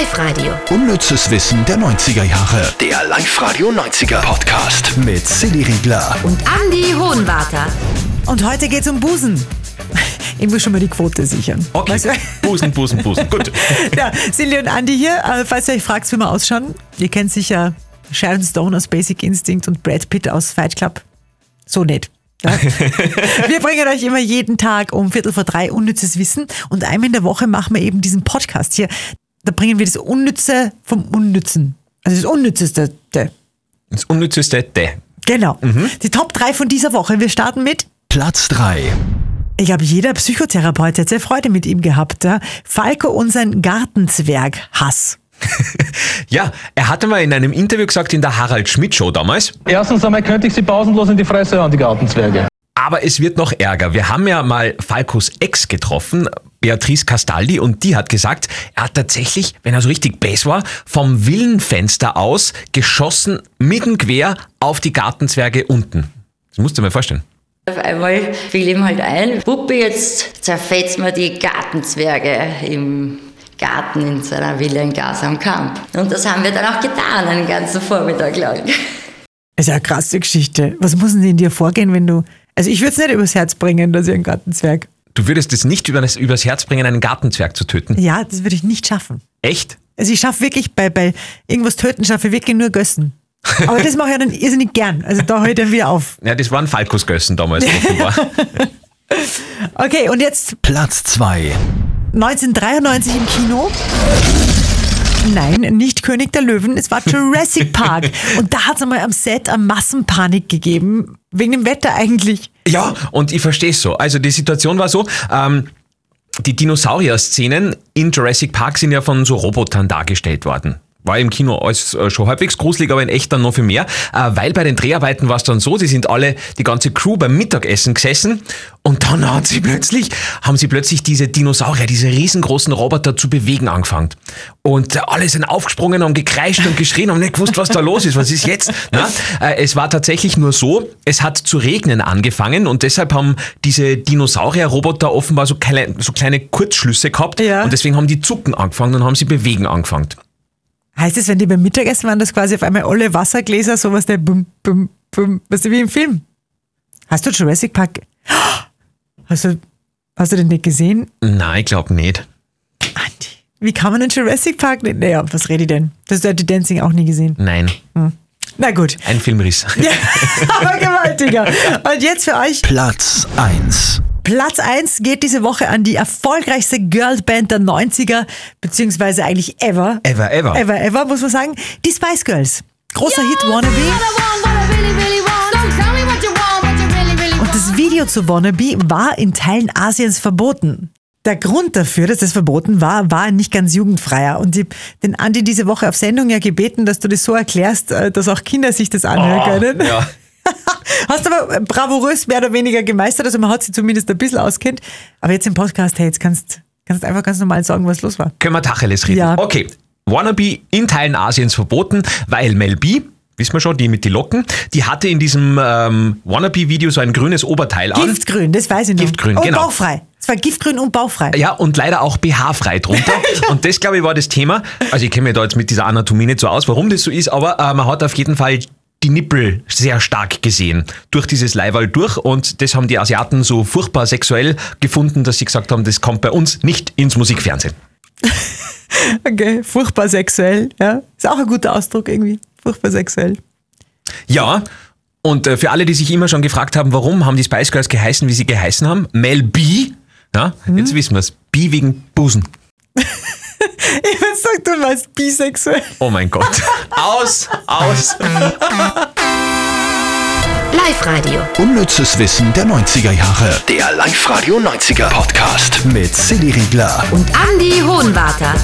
Live-Radio. Unnützes Wissen der 90er Jahre. Der Live-Radio 90er Podcast mit Silly Riegler. Und Andy Hohenwarter. Und heute geht's um Busen. Ich muss schon mal die Quote sichern. Okay. Weißt du? Busen, Busen, Busen. Gut. Ja, Silly und Andi hier. Äh, Falls ihr euch fragt, wie wir ausschauen, ihr kennt sicher Sharon Stone aus Basic Instinct und Brad Pitt aus Fight Club. So nicht. Ja. Wir bringen euch immer jeden Tag um Viertel vor drei unnützes Wissen und einmal in der Woche machen wir eben diesen Podcast hier. Da bringen wir das Unnütze vom Unnützen. Also das Unnützeste. Das Unnützeste, der. Genau. Die Top 3 von dieser Woche. Wir starten mit Platz 3. Ich glaube, jeder Psychotherapeut hat sehr Freude mit ihm gehabt. Ja? Falco und sein Gartenzwerg-Hass. Ja, er hatte mal in einem Interview gesagt, in der Harald Schmidt Show damals, Erstens einmal könnte ich sie pausenlos in die Fresse hauen, die Gartenzwerge. aber es wird noch ärger. Wir haben ja mal Falcos Ex getroffen, Beatrice Castaldi, und die hat gesagt, er hat tatsächlich, wenn er so richtig bass war, vom Villenfenster aus geschossen, mitten quer auf die Gartenzwerge unten. Das musst du dir mal vorstellen. Auf einmal fiel ihm halt ein, Puppe, jetzt zerfetzt mir die Gartenzwerge im Garten in seiner Villa in Gas am Kamp. Und das haben wir dann auch getan, einen ganzen Vormittag lang. Das ist ja eine krasse Geschichte. Was muss denn in dir vorgehen, wenn du. Also, ich würde es nicht übers Herz bringen, dass ich einen Gartenzwerg. Du würdest es nicht über das, übers Herz bringen, einen Gartenzwerg zu töten. Ja, das würde ich nicht schaffen. Echt? Also, ich schaffe wirklich bei, bei irgendwas töten, schaffe ich wirklich nur Gössen. Aber das mache ich ja dann irrsinnig gern. Also, da höre ich dann wieder auf. Ja, das waren Falcos Gössen damals offenbar. Okay, und jetzt Platz 2. 1993 im Kino. Nein, nicht König der Löwen, es war Jurassic Park. Und da hat es einmal am Set eine Massenpanik gegeben. Wegen dem Wetter eigentlich. Ja, und ich verstehe es so. Also die Situation war so, ähm, die Dinosaurier-Szenen in Jurassic Park sind ja von so Robotern dargestellt worden. War im Kino alles äh, schon halbwegs gruselig, aber in echt dann noch viel mehr. Äh, weil bei den Dreharbeiten war es dann so, die sind alle, die ganze Crew beim Mittagessen gesessen und dann haben sie plötzlich, haben sie plötzlich diese Dinosaurier, diese riesengroßen Roboter zu bewegen angefangen. Und alle sind aufgesprungen und gekreischt und geschrien, haben nicht gewusst, was da los ist, was ist jetzt? Na? Äh, es war tatsächlich nur so, es hat zu regnen angefangen und deshalb haben diese Dinosaurier-Roboter offenbar so kleine, so kleine Kurzschlüsse gehabt Ja. und deswegen haben die zucken angefangen und haben sie bewegen angefangen. Heißt es, wenn die beim Mittagessen waren, dass quasi auf einmal alle Wassergläser sowas der bum, bum, bum, weißt du, wie im Film? Hast du Jurassic Park? Hast du, hast du den nicht gesehen? Nein, ich glaube nicht. Andi, wie kann man den Jurassic Park nicht? Naja, was rede ich denn? Du hast Dirty Dancing auch nie gesehen. Nein, Na gut. ein Filmriss. Ja, aber gewaltiger. Und jetzt für euch Platz 1. Platz 1 geht diese Woche an die erfolgreichste Girlband der 90er, beziehungsweise eigentlich ever. Ever, ever. Ever, ever, muss man sagen. Die Spice Girls. Großer Hit Wannabe. Und das Video zu Wannabe war in Teilen Asiens verboten. Der Grund dafür, dass das verboten war, war ein nicht ganz jugendfreier. Und ich den Andi diese Woche auf Sendung ja gebeten, dass du das so erklärst, äh, dass auch Kinder sich das anhören können. Oh, ja. Hast aber bravourös mehr oder weniger gemeistert, also man hat sich zumindest ein bisschen auskennt. Aber jetzt im Podcast, hey, jetzt kannst kannst einfach ganz normal sagen, was los war. Können wir Tacheles reden? Ja. Okay. Wannabe in Teilen Asiens verboten, weil Mel B, wissen wir schon, die mit die Locken, die hatte in diesem ähm, Wannabe-Video so ein grünes Oberteil an. Giftgrün, das weiß ich noch. Giftgrün, und genau. bauchfrei. Es war giftgrün und bauchfrei. Ja, und leider auch BH-frei drunter. Und das, glaube ich, war das Thema. Also ich kenne mich da jetzt mit dieser Anatomie nicht so aus, warum das so ist, aber äh, man hat auf jeden Fall die Nippel sehr stark gesehen durch dieses Leiberl durch und das haben die Asiaten so furchtbar sexuell gefunden, dass sie gesagt haben, das kommt bei uns nicht ins Musikfernsehen. Okay, furchtbar sexuell. Ja, ist auch ein guter Ausdruck irgendwie. Furchtbar sexuell. Ja, und äh, für alle, die sich immer schon gefragt haben, warum haben die Spice Girls geheißen, wie sie geheißen haben, Mel B, ja, jetzt wissen wir es, B wegen Busen. Sagen, du meinst bisexuell. Oh mein Gott. aus, aus. Live-Radio. Unnützes Wissen der 90er Jahre. Der Live-Radio 90er Podcast mit Silly Riegler. Und Andy Hohenwarter.